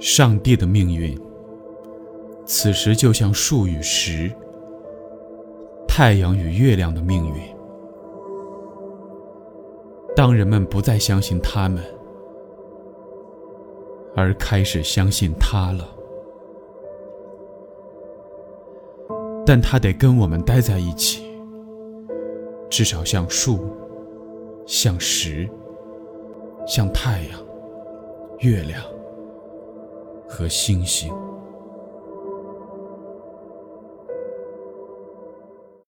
上帝的命运，此时就像树与石、太阳与月亮的命运。当人们不再相信他们，而开始相信他了，但他得跟我们待在一起，至少像树、像石、像太阳、月亮。和星星。